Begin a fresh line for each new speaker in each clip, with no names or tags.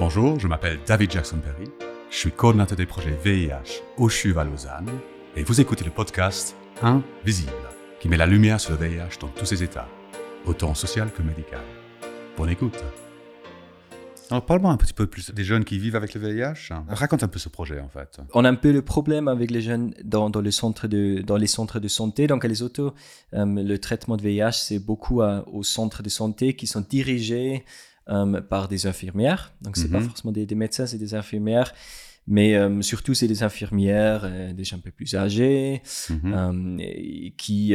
Bonjour, je m'appelle David Jackson Perry. Je suis coordinateur des projets VIH au CHUV à Lausanne et vous écoutez le podcast Invisible qui met la lumière sur le VIH dans tous ses états, autant social que médical. Bonne écoute. Alors, parle-moi un petit peu plus des jeunes qui vivent avec le VIH. Raconte un peu ce projet, en fait.
On a un peu le problème avec les jeunes dans, dans, le centre de, dans les centres de santé. Donc, à les autos, euh, le traitement de VIH, c'est beaucoup à, aux centres de santé qui sont dirigés euh, par des infirmières. Donc, c'est pas
Mhm.
forcément des, des médecins, c'est des infirmières. Mais euh, surtout, c'est des infirmières, euh, des gens un peu plus âgés,
Mhm.
euh, qui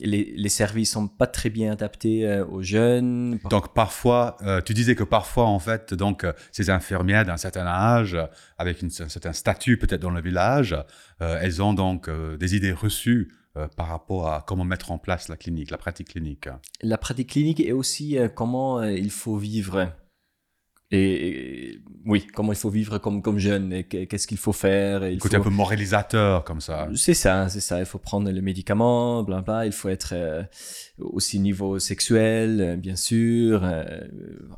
les, les services sont pas très bien adaptés aux jeunes.
Donc parfois, tu disais que parfois en fait, donc ces infirmières d'un certain âge, avec une, un certain statut peut-être dans le village, elles ont donc des idées reçues euh, par rapport à comment mettre en place la clinique, la pratique clinique.
La pratique clinique et aussi euh, comment euh, il faut vivre. Et, et- oui, comment il faut vivre comme, comme jeune et que- qu'est-ce qu'il faut faire. et il
Côté
faut-
un peu moralisateur comme ça.
C'est ça, c'est ça. Il faut prendre le médicament, bla bla. Il faut être aussi niveau sexuel, bien sûr,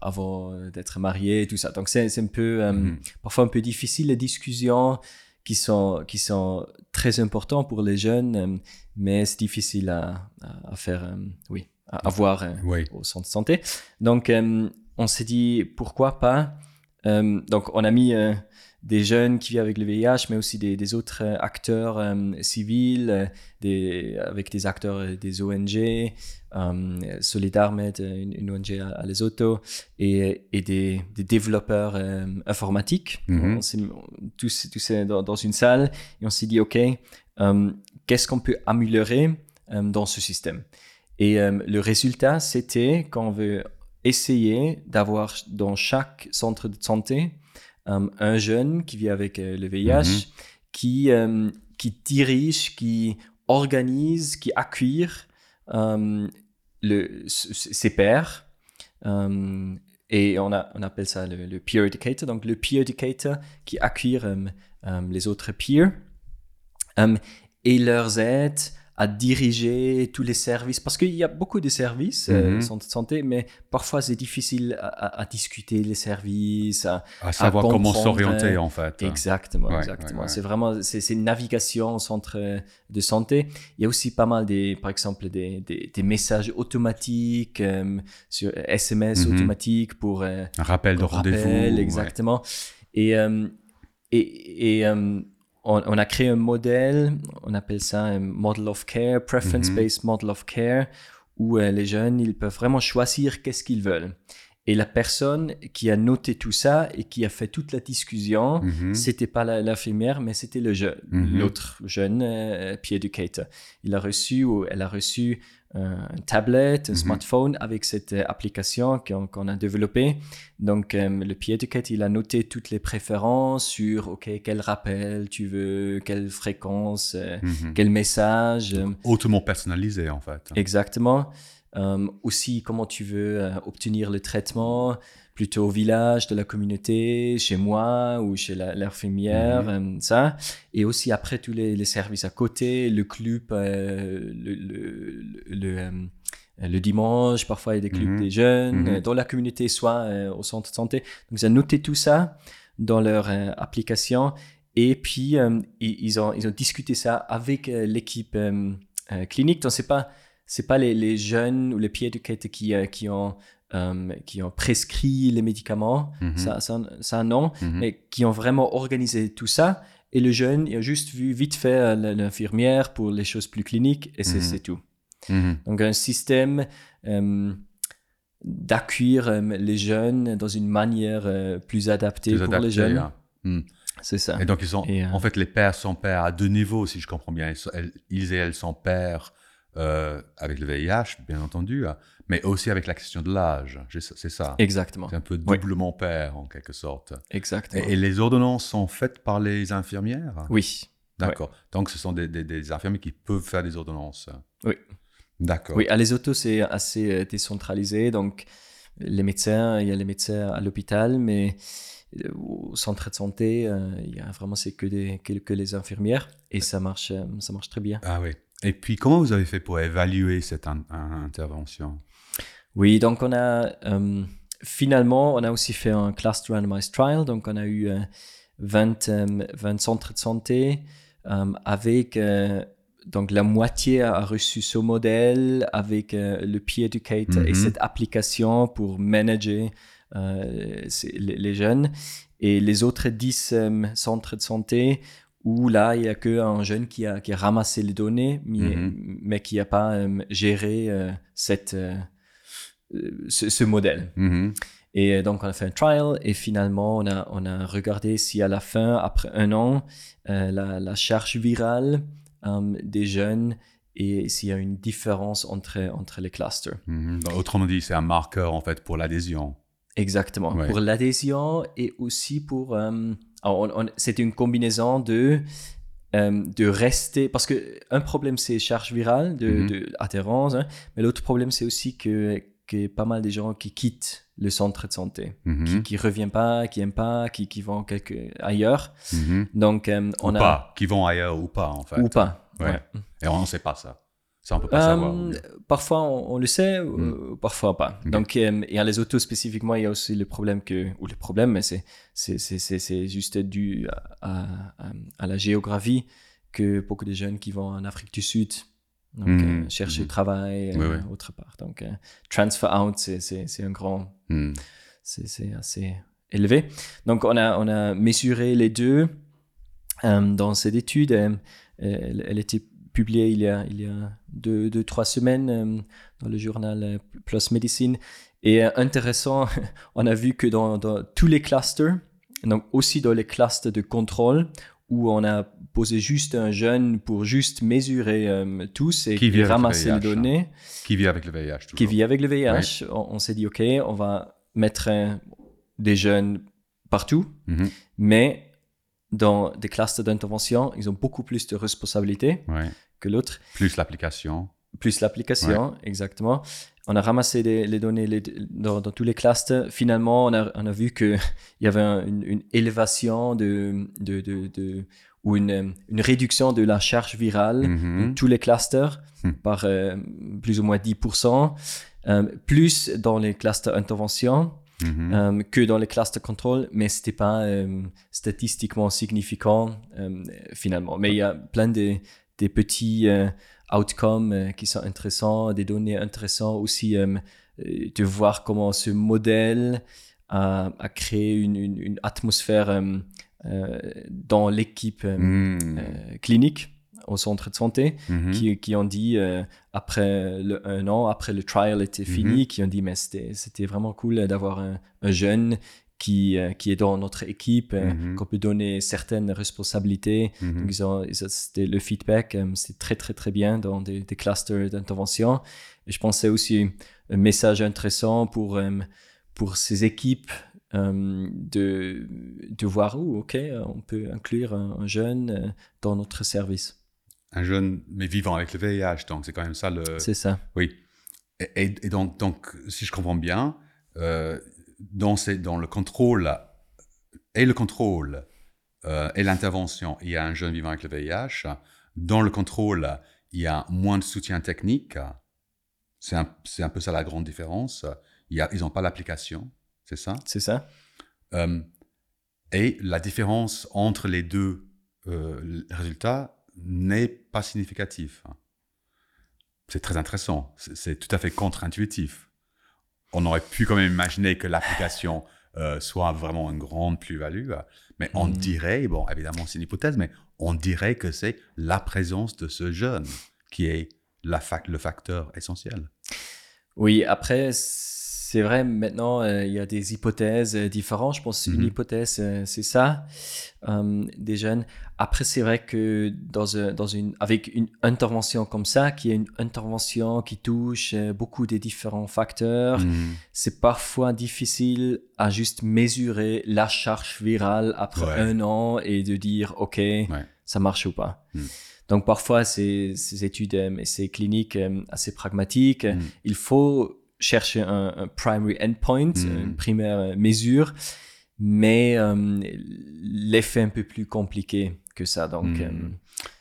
avant d'être marié, tout ça. Donc c'est un peu,
Mhm.
parfois un peu difficile les discussions qui sont qui sont très importantes pour les jeunes, euh, mais c'est difficile à, à, faire, euh, oui, à avoir euh,
Oui.
au centre de santé. Donc, on s'est dit pourquoi pas. Donc, on a mis des jeunes qui vivent avec le VIH, mais aussi des, des autres euh, acteurs euh, civils, euh, des, avec des acteurs des ONG, euh, SolidarMed, une, une ONG à, à Lesotho, et, et des, des développeurs euh, informatiques.
Mhm.
On tous, tous dans, dans une salle et on s'est dit, OK, qu'est-ce qu'on peut améliorer dans ce système? Et le résultat, c'était qu'on veut essayer d'avoir dans chaque centre de santé un jeune qui vit avec euh, le VIH,
Mhm.
qui, euh, qui dirige, qui organise, qui accueille euh, le, ses pairs. Euh, et on, a, on appelle ça le, le peer educator. Donc, le peer educator qui accueille euh, euh, les autres peers et leur aide à diriger tous les services. Parce qu'il y a beaucoup de services, euh,
Mhm.
santé, santé, mais parfois c'est difficile à, à- à discuter les services, à,
À savoir comment s'orienter en fait.
Exactement,
Ouais,
exactement.
ouais, ouais.
C'est vraiment c'est une navigation au centre de santé. Il y a aussi pas mal des, par exemple, des, des, des messages automatiques euh, sur SMS
Mhm.
automatiques pour euh,
Un rappel de
pour
rendez-vous.
exactement. Et et, et on, on a créé un modèle, on appelle ça un model of care, preference-based model of care, où euh, les jeunes ils peuvent vraiment choisir qu'est-ce qu'ils veulent. Et la personne qui a noté tout ça et qui a fait toute la discussion,
Mhm.
c'était pas l'infirmière, mais c'était le jeune,
Mhm.
l'autre jeune euh, peer educator. Il a reçu ou elle a reçu euh, un tablette, un
Mhm.
smartphone avec cette euh, application qu'on a développée. Donc euh, le peer educator, il a noté toutes les préférences sur ok quel rappel tu veux, quelle fréquence, euh,
Mhm.
quel message. euh,
Hautement personnalisé en fait.
Exactement. Euh, aussi, comment tu veux euh, obtenir le traitement, plutôt au village, de la communauté, chez moi ou chez l'infirmière, euh, ça. Et aussi après tous les, les services à côté, le club, euh, le, le, le, le, euh, le dimanche, parfois il y a des clubs
Mhm.
des jeunes,
Mhm.
dans la communauté, soit euh, au centre de santé. Donc, ils ont noté tout ça dans leur euh, application. Et puis, ils, ont, ils ont discuté ça avec l'équipe clinique. Donc, c'est pas c'est pas les, les jeunes ou les educators qui, euh, qui, ont, euh, qui ont prescrit les médicaments,
Mhm.
ça, ça, ça non,
Mhm.
mais qui ont vraiment organisé tout ça. Et le jeune, il a juste vu vite fait euh, l'infirmière pour les choses plus cliniques et c'est
Mhm.
tout. Donc un système euh, d'accueillir euh, les jeunes dans une manière euh, plus adaptée
Plus
pour
adapté,
les jeunes.
hein.
C'est ça.
Et donc, ils sont,
Et,
en fait, les pères sont pères à deux niveaux, si je comprends bien. Ils, sont- elles- ils et elles sont pères euh, avec le VIH, bien entendu, hein, mais aussi avec la question de l'âge. C'est ça-.
Exactement.
C'est un peu
Oui.
doublement père, en quelque sorte.
Exactement.
Et, et les ordonnances sont faites par les infirmières?
Oui.
D'accord. Donc, ce sont des, des, des infirmiers qui peuvent faire des ordonnances.
Oui.
D'accord.
Oui, à les autos, c'est assez euh, décentralisé. Donc, les médecins, il y a les médecins à l'hôpital, mais euh, au centre de santé, euh, il y a vraiment c'est que, des, que, que les infirmières et ça marche, ça marche très bien.
Ah oui. Et puis, comment vous avez fait pour évaluer cette in- in- intervention?
Oui, donc on a euh, finalement, on a aussi fait un cluster randomized trial. Donc, on a eu 20, 20 centres de santé avec donc la moitié a reçu ce modèle avec le Peer Educate et mhm. cette application pour manager les, jeunes. Et les autres 10 centres de santé où là, il n'y a qu'un jeune qui a, qui a ramassé les données, mais, mhm. mais qui n'a pas euh, géré euh, cette, euh, ce, modèle. Mhm. Et donc, on a fait un trial et finalement, on a, on a regardé si à la fin, après un an, la, la, charge virale des jeunes et s'il y a une différence entre, entre les clusters.
Mhm. autrement dit, c'est un marqueur en fait pour l'adhésion.
Exactement, pour l'adhésion et aussi pour c'est une combinaison de, euh, de rester. Parce que un problème, c'est charge virale, de, mhm. adhérence, hein, mais l'autre problème, c'est aussi que, que pas mal de gens qui quittent le centre de santé, mhm. qui ne reviennent pas, qui n'aiment pas, qui, qui vont quelque, ailleurs.
Mhm.
Donc, euh, on
ou
a...
pas, qui vont ailleurs ou pas, en fait.
Ou pas.
Et on ne sait pas ça. Ça, on peut pas savoir. Euh,
parfois, on, le sait, mm. parfois pas. Donc, euh, et à les autos spécifiquement, il y a aussi le problème que, ou le problème, mais c'est, c'est, c'est, c'est juste dû à, à, la géographie que beaucoup de jeunes qui vont en Afrique du Sud donc, mm. euh, chercher du mm. travail autre part. Donc, transfer out, c'est, un grand, c'est, c'est assez élevé. Donc, on a, on a mesuré les deux dans cette étude. elle était publié il y a, il y a deux, deux trois semaines euh, dans le journal euh, Plus Medicine. Et euh, intéressant, on a vu que dans, dans, tous les clusters, donc aussi dans les clusters de contrôle, où on a posé juste un jeune pour juste mesurer tous et qui ramasser les données. Hein.
Qui vit avec le VIH. Toujours.
Qui vit avec le VIH. On, s'est dit, OK, on va mettre des jeunes partout, mm-hmm. mais dans des clusters d'intervention, ils ont beaucoup plus de responsabilités que l'autre.
Plus l'application.
Plus l'application, exactement. On a ramassé les données dans, tous les clusters. Finalement, on a, on a vu qu'il y avait une, élévation de, de, de, ou une, une, réduction de la charge virale mm-hmm. de tous les clusters hmm. par euh, plus ou moins 10%. Euh, plus dans les clusters intervention Mhm. Euh, que dans les classes de contrôle, mais ce n'était pas euh, statistiquement significant euh, finalement. Mais il y a plein de, des petits outcomes qui sont intéressants, des données intéressantes aussi de voir comment ce modèle a, a créé une, une, atmosphère dans l'équipe hmm. clinique au centre de santé mhm. qui, qui, ont dit, euh, après le, un an, après le trial était fini, mhm. qui ont dit, mais c'était vraiment cool d'avoir un, jeune qui, euh, qui est dans notre équipe, euh, mhm. qu'on peut donner certaines responsabilités. Donc, ils ont, c'était le feedback, c'est très, très, très bien dans des, des clusters d'intervention. Je pensais aussi un message intéressant pour, pour ces équipes de, de voir où, OK, on peut inclure un jeune dans notre service
un jeune, mais vivant avec le VIH. Donc, c'est quand même ça le.
C'est ça.
Oui. Et, donc, donc, si je comprends bien, euh, dans, dans le contrôle et le contrôle euh, et l'intervention, il y a un jeune vivant avec le VIH. Dans le contrôle, il y a moins de soutien technique. C'est un, un, peu ça la grande différence. Il y a, ils n'ont pas l'application, c'est ça?
C'est ça.
Euh, et la différence entre les deux résultats, n'est pas significatif. C'est très intéressant. C'est tout à fait contre-intuitif. On aurait pu quand même imaginer que l'application euh, soit vraiment une grande plus-value, mais on mm. dirait, bon, évidemment c'est une hypothèse, mais on dirait que c'est la présence de ce jeune qui est la le facteur essentiel.
Oui, après, c'est vrai, maintenant, euh, il y a des hypothèses euh, différentes. Je pense qu'une mhm. hypothèse, euh, c'est ça, des jeunes. Après, c'est vrai que dans, dans une, avec une intervention comme ça, qui est une intervention qui touche beaucoup de différents facteurs, mhm. c'est parfois difficile à juste mesurer la charge virale après un an et de dire, OK, ça marche ou pas. Mhm. Donc parfois, ces, ces études et ces cliniques assez pragmatiques, il faut chercher un, primary endpoint, hmm. une primaire mesure, mais euh, l'effet un peu plus compliqué que ça. Donc, hmm. euh,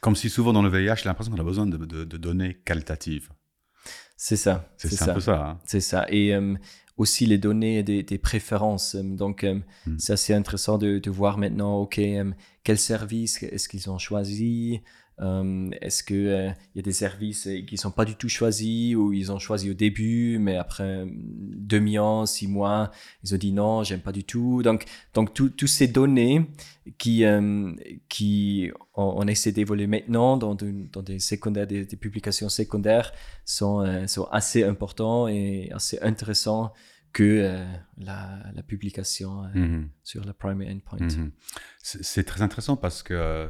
Comme si souvent dans le VIH, j'ai l'impression qu'on a besoin de, données qualitatives.
C'est ça.
C'est un peu ça. Hein.
C'est ça. Et euh, aussi les données des, des préférences. Donc,
Mm.
c'est assez intéressant de, de voir maintenant, OK, euh, quel service est-ce qu'ils ont choisi Euh, Est-ce qu'il il y a des services euh, qui ne sont pas du tout choisis ou ils ont choisi au début, mais après euh, demi-an, six mois, ils ont dit non, j'aime pas du tout. Donc, donc toutes ces données qui, euh, qui on, on essaie d'évoluer maintenant dans, de- dans des, secondaires, des, des publications secondaires sont, euh, sont assez importants et assez intéressants que euh, la, la publication euh,
Mhm.
sur le primary endpoint.
Mhm. C'est c'est très intéressant parce que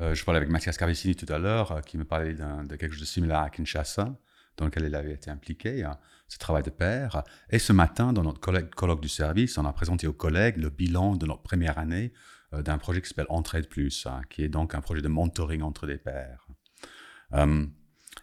euh, je parlais avec Mathias Carvicini tout à l'heure, euh, qui me parlait de quelque chose de similaire à Kinshasa, dans lequel il avait été impliqué, hein, ce travail de pair. Et ce matin, dans notre colloque, du service, on a présenté aux collègues le bilan de notre première année euh, d'un projet qui s'appelle Entraide Plus, hein, qui est donc un projet de mentoring entre des pairs. Euh,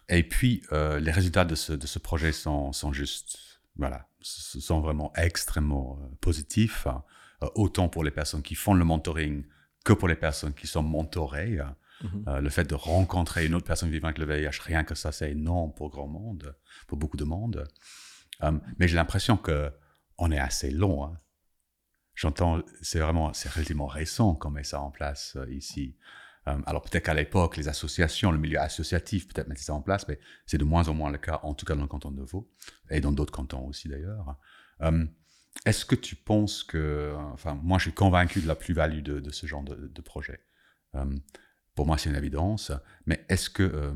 et puis, euh, les résultats de ce, projet sont, sont juste, voilà, sont vraiment extrêmement euh, positifs, hein, euh, autant pour les personnes qui font le mentoring que pour les personnes qui sont mentorées. hein.
Mhm.
Euh, le fait de rencontrer une autre personne vivant avec le VIH, rien que ça, c'est énorme pour grand monde, pour beaucoup de monde. Euh, mais j'ai l'impression que on est assez long. hein. J'entends, c'est vraiment, c'est relativement récent qu'on met ça en place euh, ici. Alors peut-être qu'à l'époque, les associations, le milieu associatif peut-être mettaient ça en place, mais c'est de moins en moins le cas, en tout cas dans le canton de Vaud, et dans d'autres cantons aussi d'ailleurs. Est-ce que tu penses que, enfin, moi je suis convaincu de la plus-value de, de ce genre de, de projet. Euh, pour moi, c'est une évidence, mais est-ce que euh,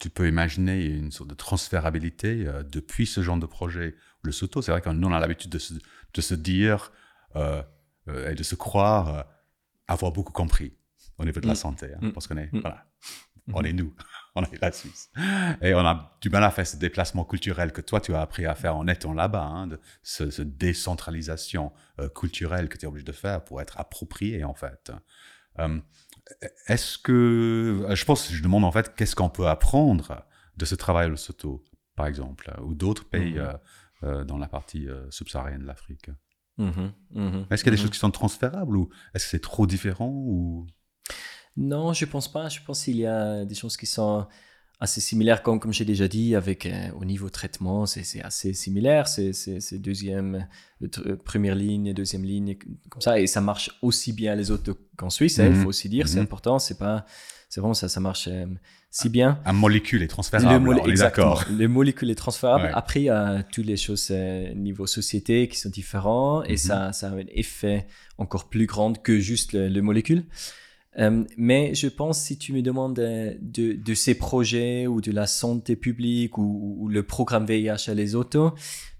tu peux imaginer une sorte de transférabilité euh, depuis ce genre de projet Le Soto, c'est vrai que nous, on a l'habitude de se, de se dire et de se croire avoir beaucoup compris au niveau de la
Mm.
santé, hein,
Mm.
parce qu'on est,
Mm.
voilà, on est nous, on est la Suisse. Et on a du mal à faire ce déplacement culturel que toi, tu as appris à faire en étant là-bas, hein, de ce, ce décentralisation euh, culturelle que tu es obligé de faire pour être approprié, en fait. Euh, Est-ce que, je pense, je demande en fait, qu'est-ce qu'on peut apprendre de ce travail au Soto, par exemple, ou d'autres pays
Mhm.
euh, euh, dans la partie euh, subsaharienne de l'Afrique?
Mhm, mhm,
Est-ce qu'il y a des choses qui sont transférables ou est-ce que c'est trop différent ou...
Non, je pense pas. Je pense qu'il y a des choses qui sont assez similaires, comme, comme j'ai déjà dit, avec euh, au niveau traitement, c'est assez similaire. C'est deuxième, euh, première ligne, deuxième ligne, comme ça. Et ça marche aussi bien les autres qu'en Suisse, hein, il
Mhm.
faut aussi dire, c'est
Mhm.
important. C'est pas, c'est vraiment ça, ça marche euh, si bien.
Un molécule est transférable,
mol-
on est
exactement.
d'accord.
Les molécules est transférable.
Ouais.
Après, il y a toutes les choses niveau société qui sont différents et
Mhm.
ça, ça a un effet encore plus grand que juste le, le molécule. Euh, mais je pense, si tu me demandes euh, de, de ces projets ou de la santé publique ou, ou le programme VIH à les autos,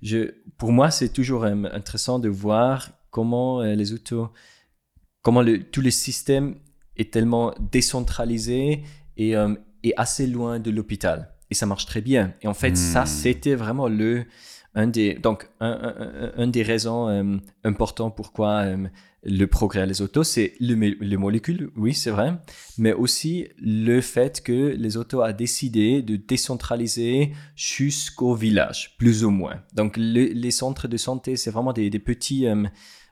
je, pour moi, c'est toujours euh, intéressant de voir comment euh, les autos, comment le, tout le système est tellement décentralisé et, et assez loin de l'hôpital. Et ça marche très bien. Et en fait, ça,
Hmm.
c'était vraiment le, un des, donc, un, des raisons euh, importantes pourquoi euh, le progrès à les autos, c'est le, les molécules, oui, c'est vrai, mais aussi le fait que les autos a décidé de décentraliser jusqu'au village, plus ou moins. Donc, le- les centres de santé, c'est vraiment des, des petits euh,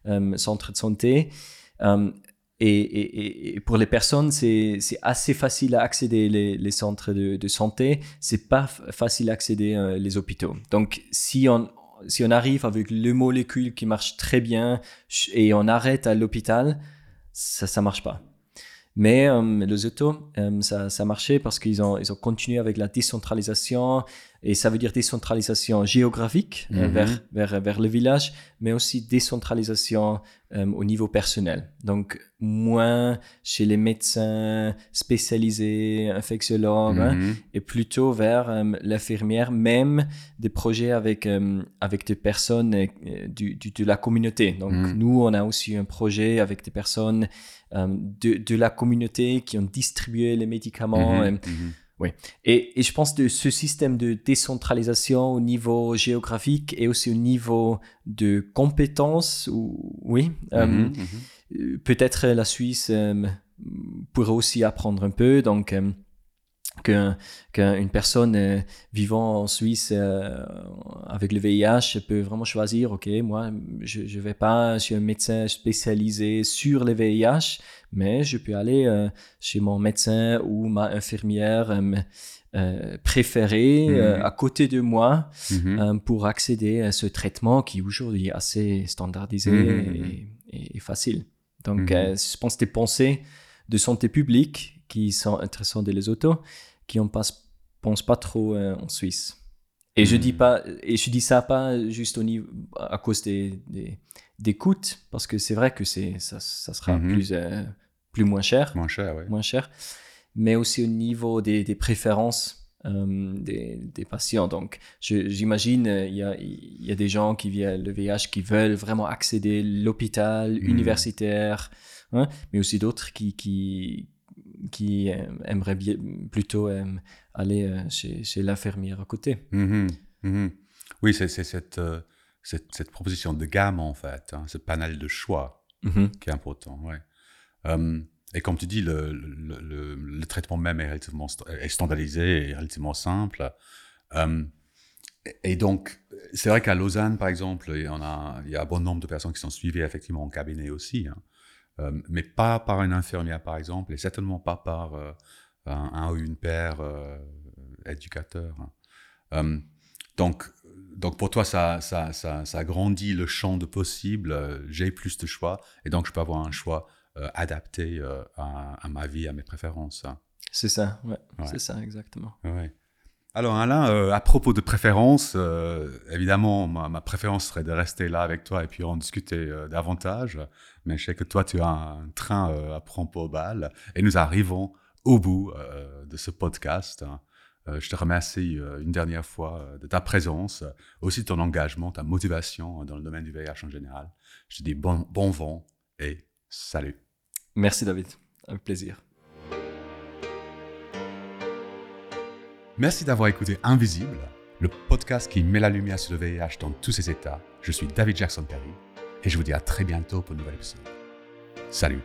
euh, centres de santé. Et, pour les personnes, c'est assez facile à accéder les, centres de, de santé. C'est pas facile à accéder euh, les hôpitaux. Donc, si on si on arrive avec le molécule qui marche très bien et on arrête à l'hôpital, ça ça marche pas. Mais euh, les autos, euh, ça, ça marchait parce qu'ils ont, ils ont continué avec la décentralisation, et ça veut dire décentralisation géographique euh,
Mhm.
vers, vers, vers le village, mais aussi décentralisation euh, au niveau personnel. Donc, moins chez les médecins spécialisés, infectiologues, hein,
Mhm.
et plutôt vers euh, l'infirmière, même des projets avec, euh, avec des personnes du, du- de la communauté. Donc,
Mhm.
nous, on a aussi un projet avec des personnes de, de la communauté qui ont distribué les médicaments.
Mhm.
et, et je pense que ce système de décentralisation au niveau géographique et aussi au niveau de compétences, ou, oui, euh,
Mhm. Mhm.
euh, peut-être la Suisse euh, pourrait aussi apprendre un peu. Donc, euh, qu'une personne euh, vivant en Suisse euh, avec le VIH peut vraiment choisir, ok, moi, je ne vais pas chez un médecin spécialisé sur le VIH, mais je peux aller euh, chez mon médecin ou ma infirmière préférée mhm. à côté de moi mhm. pour accéder à ce traitement qui aujourd'hui est assez standardisé mhm, et, facile. Donc, je pense des pensées de santé publique qui sont intéressantes de les autos qui on passe, pense pas trop euh, en Suisse. Et je dis hmm. pas, et je dis ça pas juste au niveau, à cause des, des, coûts, parce que c'est vrai que c'est, ça, ça sera hmm. plus, euh, plus moins cher.
Moins cher.
Moins cher. Mais aussi au niveau des, des préférences euh, des, des, patients. Donc, j'imagine, il y a, y a des gens qui viennent le VIH qui veulent vraiment accéder à l'hôpital hmm. universitaire, hein, mais aussi d'autres qui, qui, qui euh, aimerait bien, plutôt euh, aller euh, chez, chez l'infirmière à côté.
Mhm, mhm. Oui, c'est cette, cette, cette, proposition de gamme, en fait, hein, ce panel de choix mhm. qui est important. Ouais. et comme tu dis, le, le, le, traitement même est, relativement est standardisé et relativement simple. et donc, c'est vrai qu'à Lausanne, par exemple, il y, a, il y a un bon nombre de personnes qui sont suivies effectivement en cabinet aussi. Hein. Euh, mais pas par une infirmière, par exemple, et certainement pas par euh, un, ou une père euh, éducateur. donc, donc pour toi, ça, ça, ça, ça grandit le champ de possible, j'ai plus de choix, et donc je peux avoir un choix adapté à, ma vie, à mes préférences.
C'est ça, ouais, c'est ça, exactement.
Ouais. Alors Alain, euh, à propos de préférence, euh, évidemment, ma, préférence serait de rester là avec toi et puis en discuter euh, davantage. Mais je sais que toi, tu as un train à prendre pour balle et nous arrivons au bout de ce podcast. je te remercie une dernière fois de ta présence, aussi ton engagement, ta motivation dans le domaine du VIH en général. Je te dis bon, bon vent et salut.
Merci David, avec plaisir.
Merci d'avoir écouté Invisible, le podcast qui met la lumière sur le VIH dans tous ses états. Je suis David Jackson Perry et je vous dis à très bientôt pour une nouvelle épisode. Salut